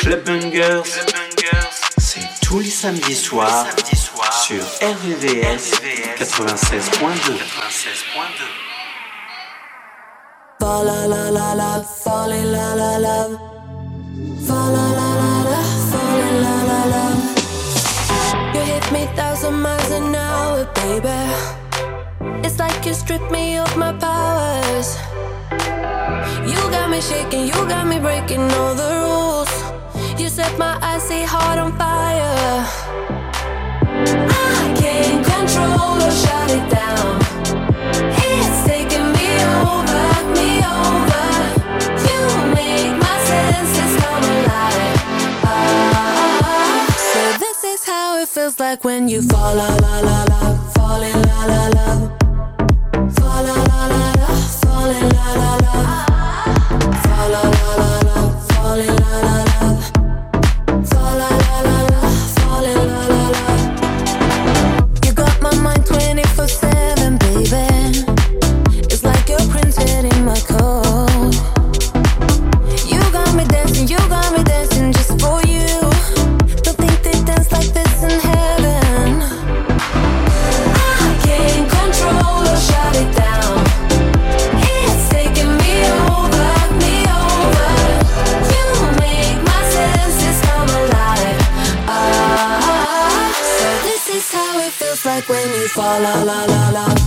Club Bangers, c'est tous les samedis soirs soir sur RVVS 96.2. 96.2. Fa la la la la, fa la la la la, la la la la, la la la. You hit me thousand miles an hour, baby. It's like you stripped me of my powers. me shaking, you got me breaking all the rules. You set my icy heart on fire. I can't control or shut it down. It's taking me over, me over. You make my senses come alive. Ah. So this is how it feels like when you fall la la la la, fall la la la. la la la. fa la la la la.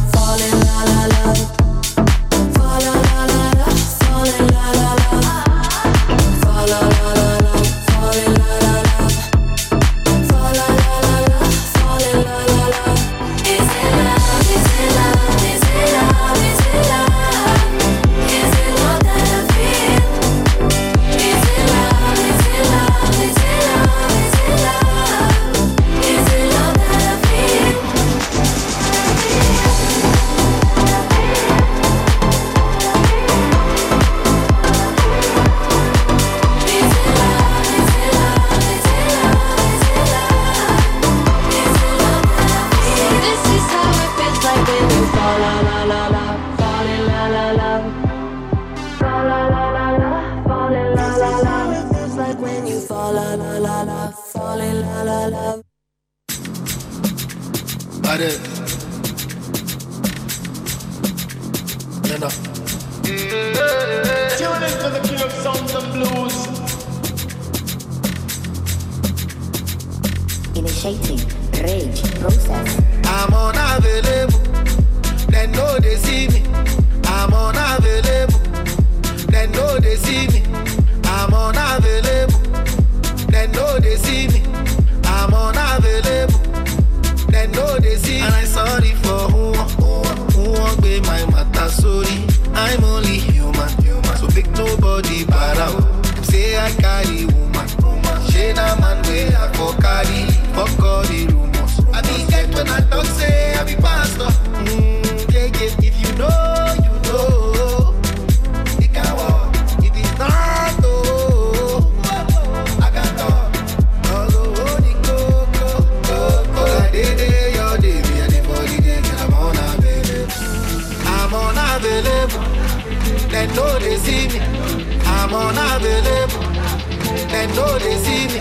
They know they see me.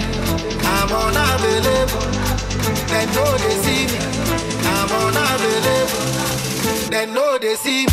I'm unavailable. They know they see me. I'm unavailable. They know they see me.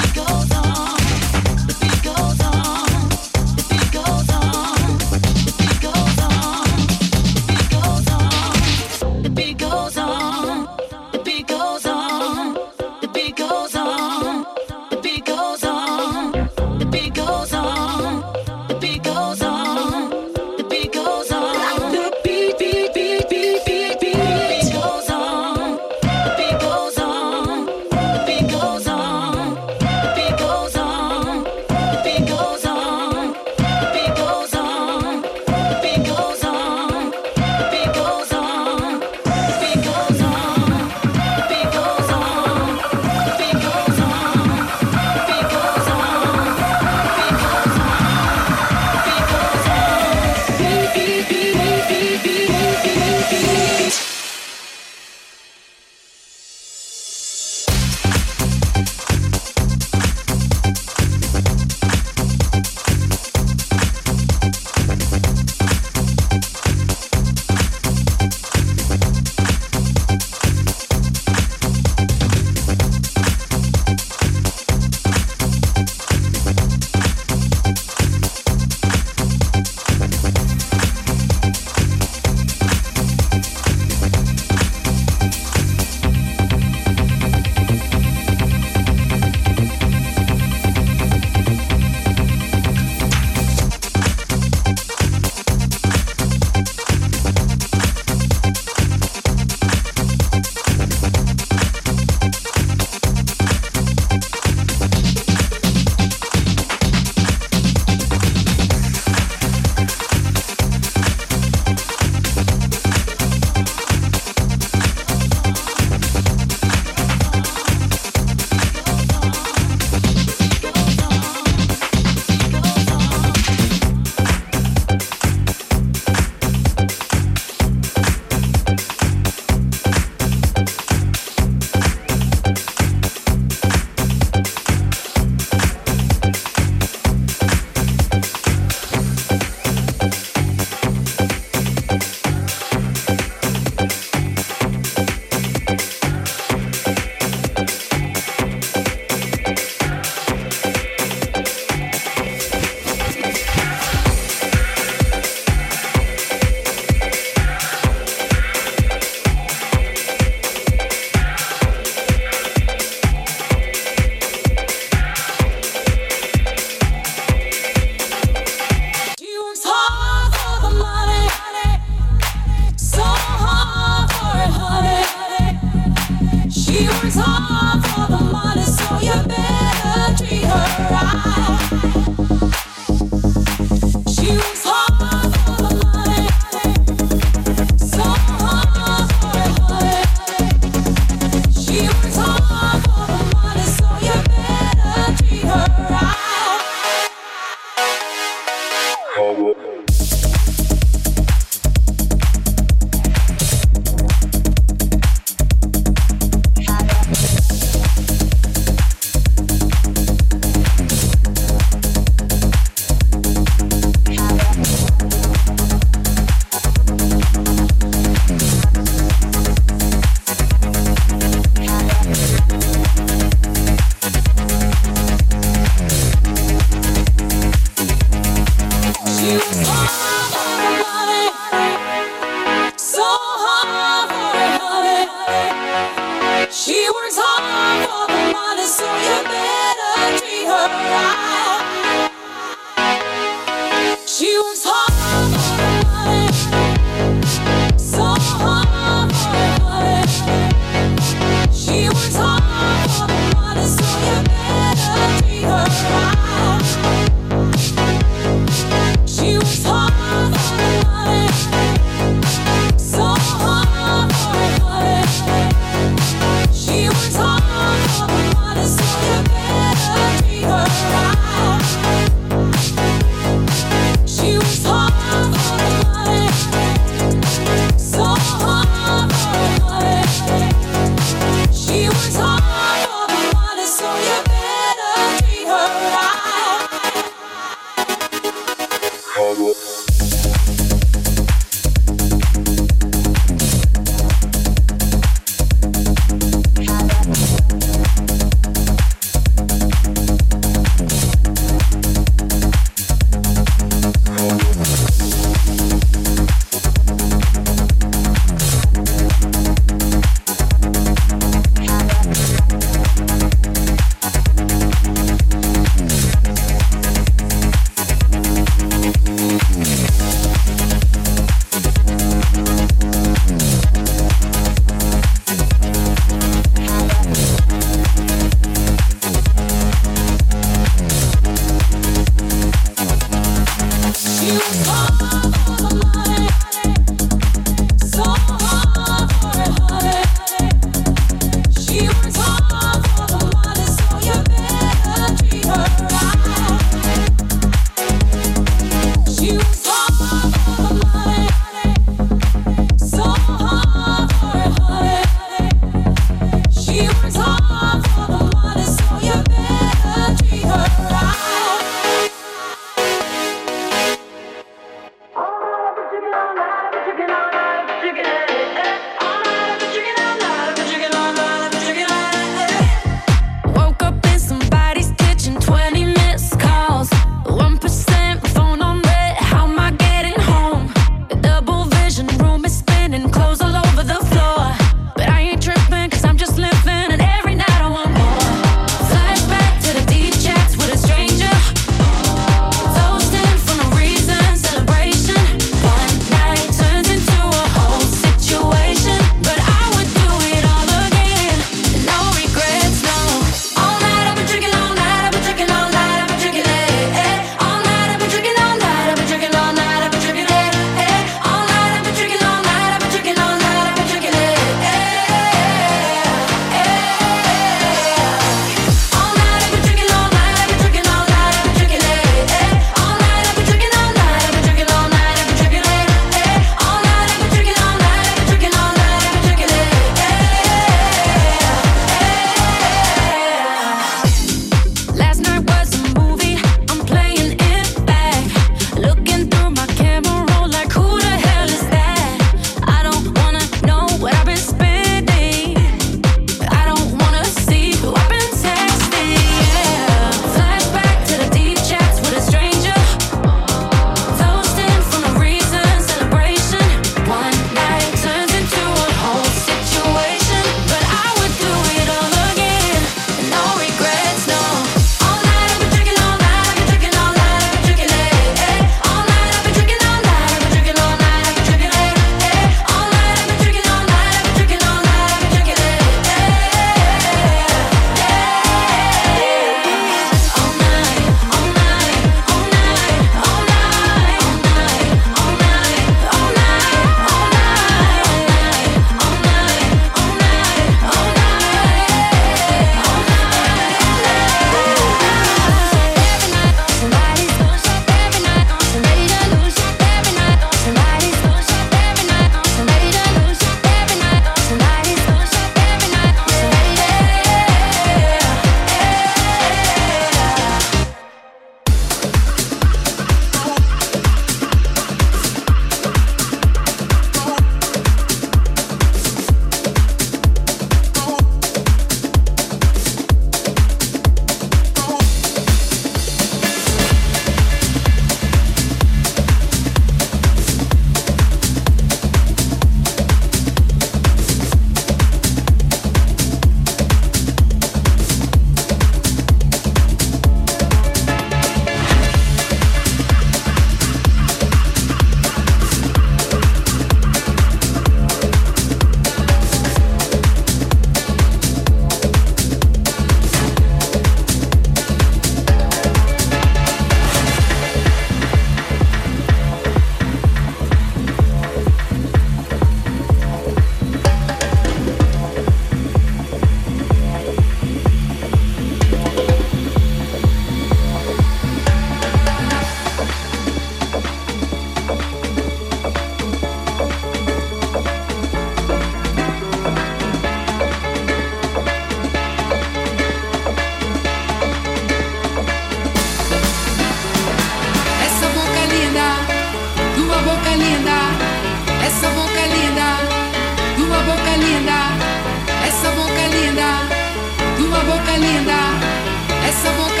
Essa boca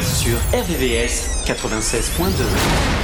sur RVVS 96.2.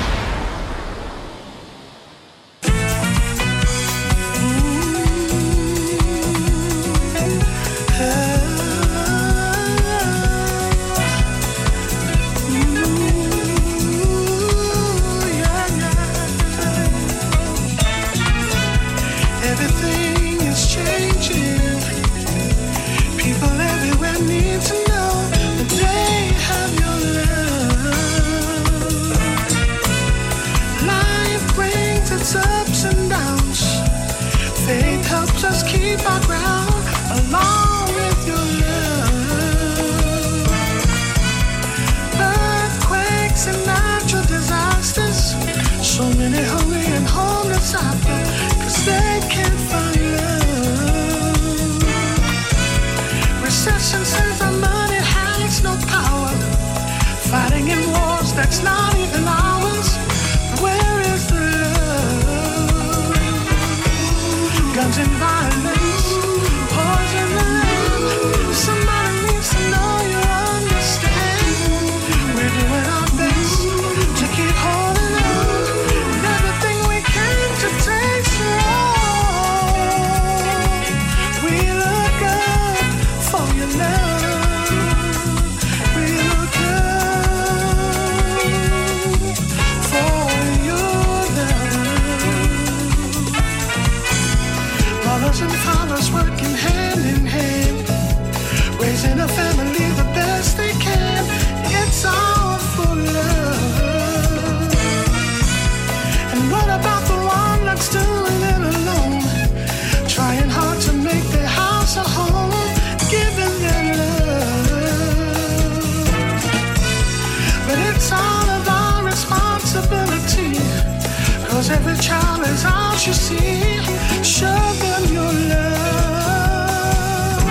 child is all she sees. Show them your love.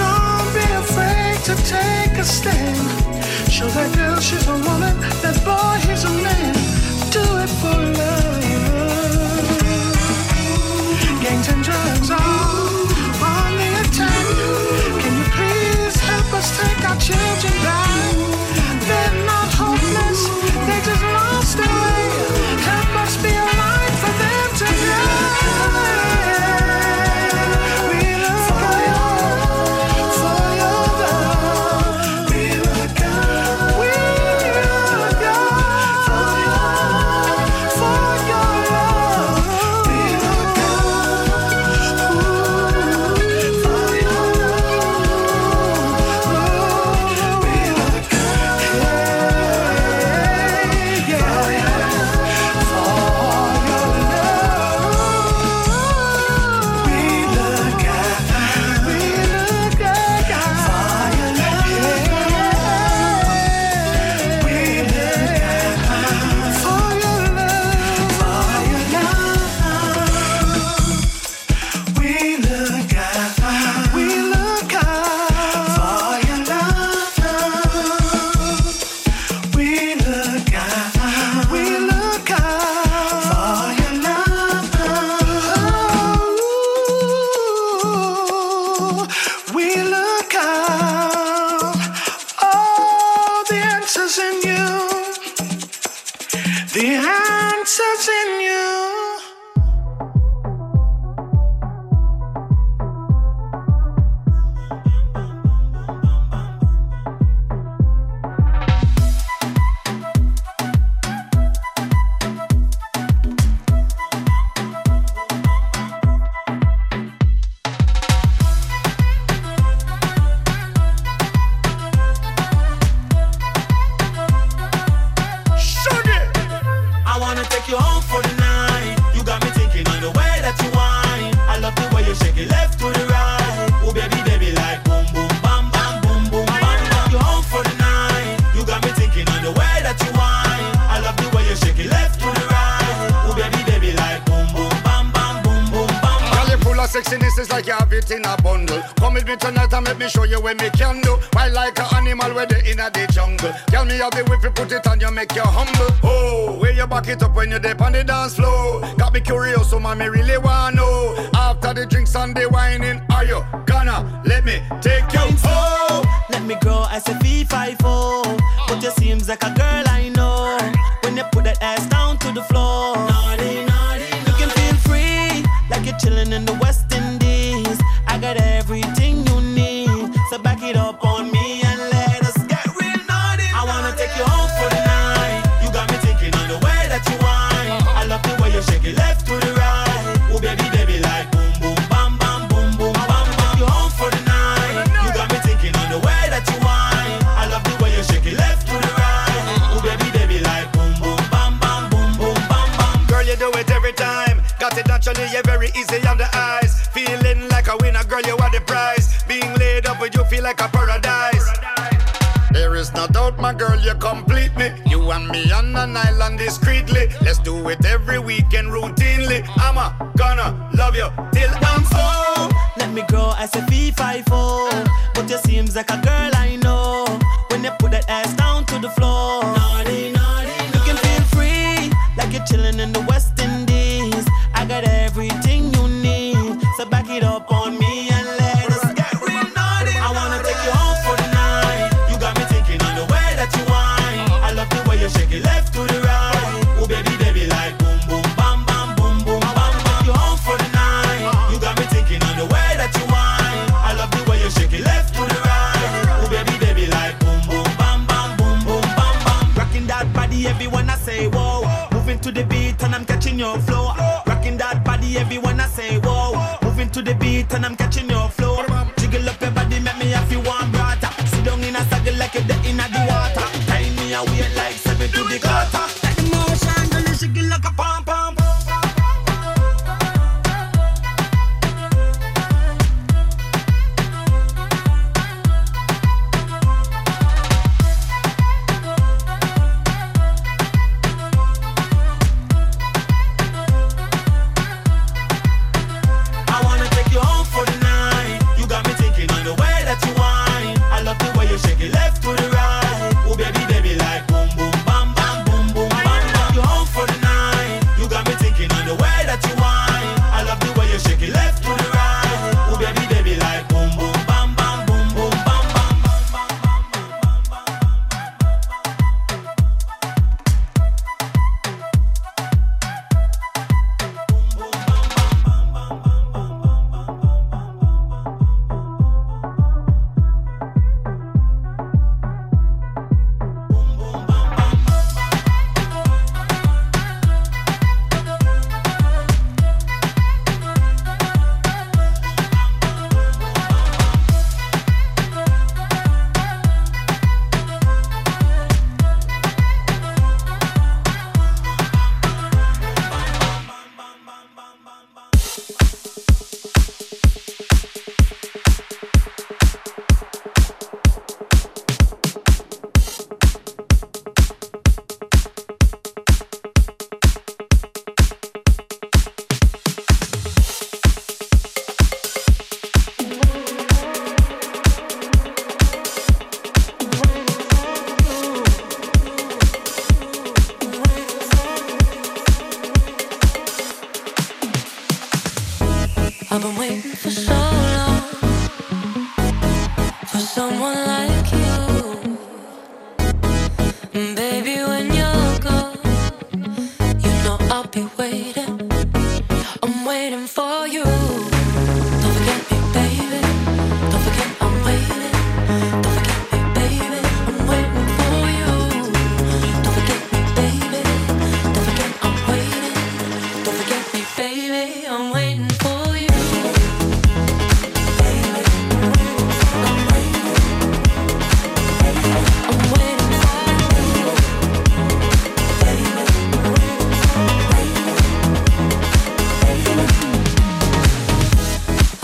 Don't be afraid to take a stand. Show that See how? my Mary very easy on the eyes. Feeling like a winner, girl, you are the prize. Being laid up with you feel like a paradise. There is no doubt, my girl, you complete me. You and me on an island discreetly. Let's do it every weekend routinely. I'm a gonna love you till I'm old. Let me grow as a V5 But you seems like a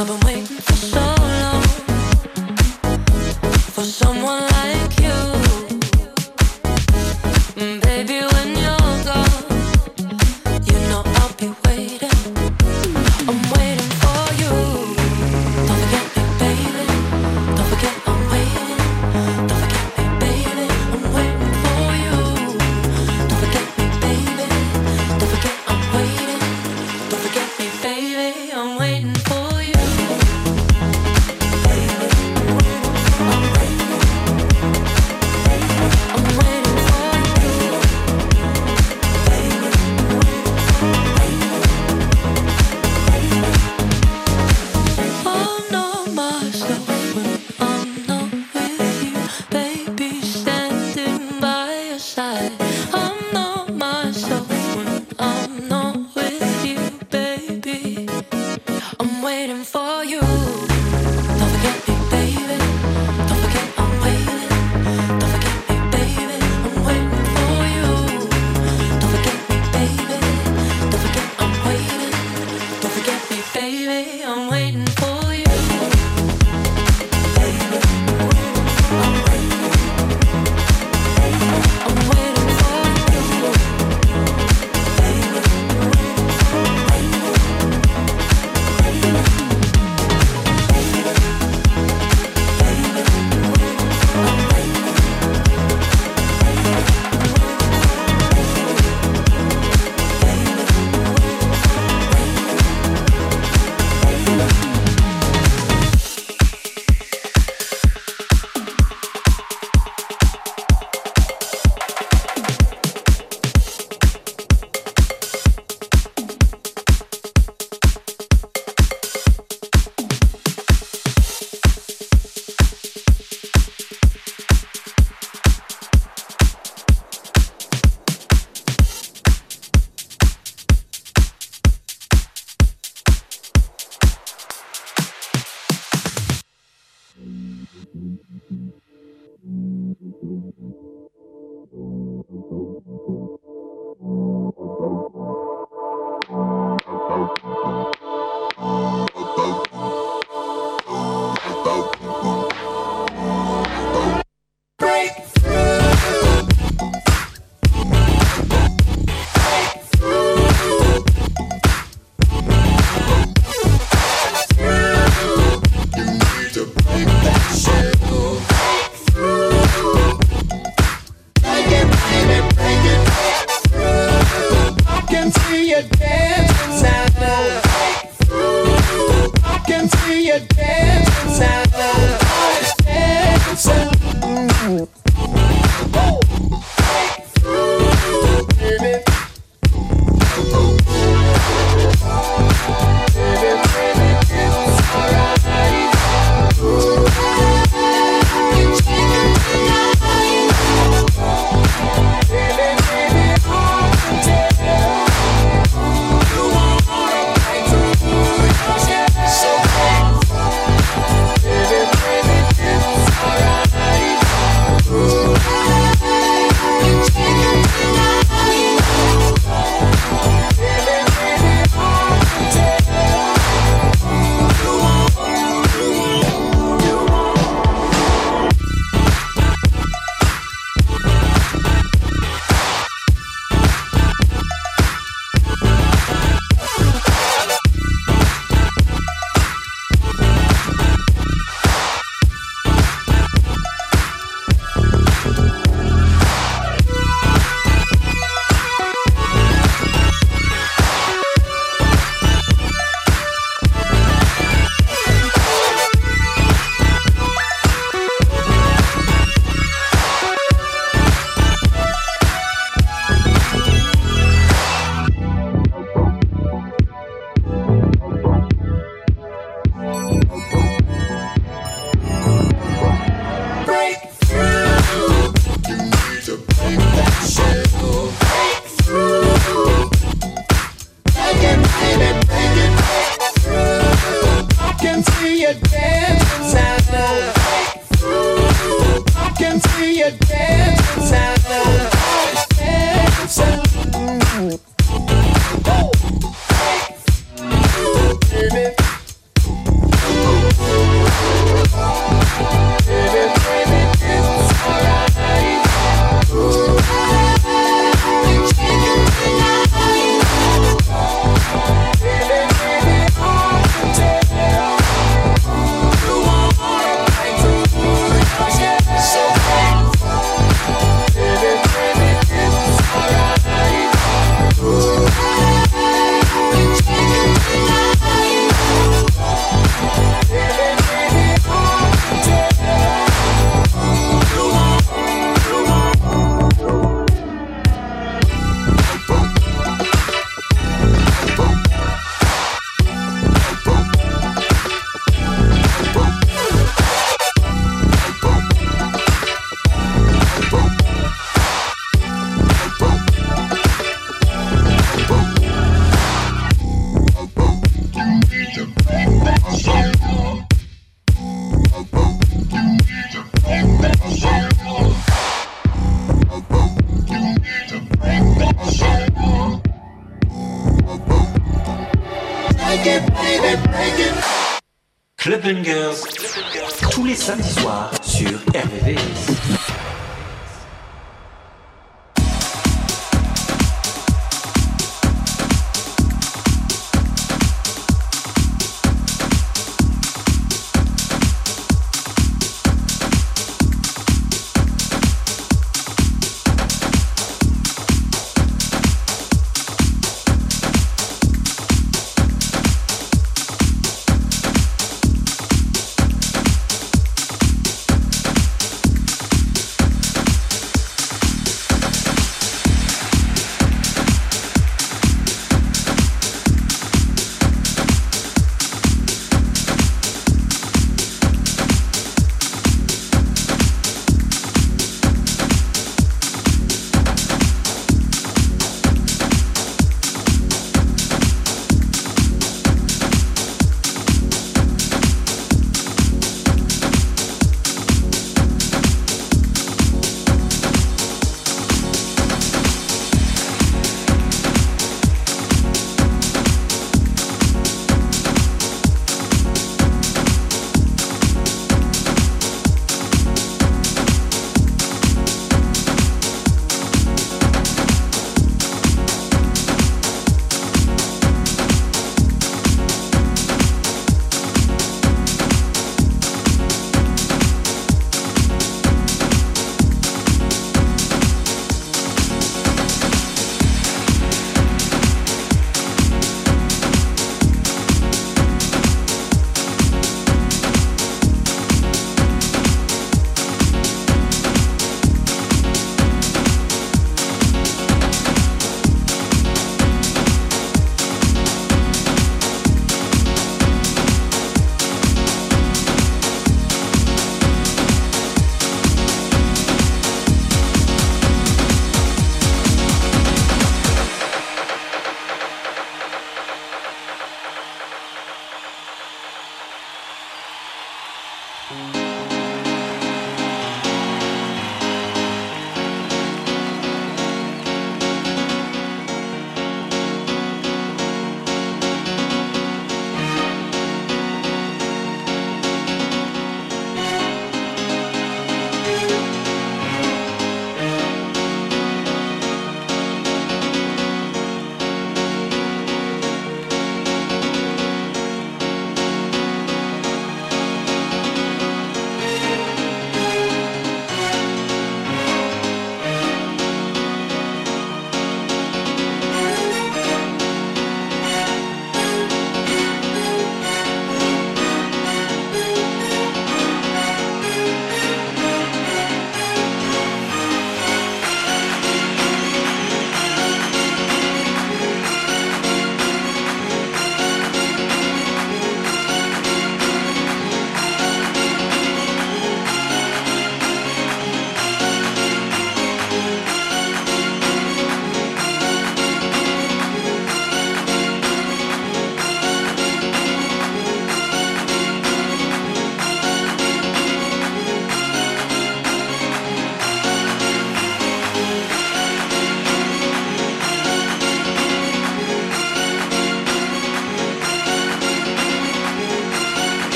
I've been waiting.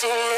To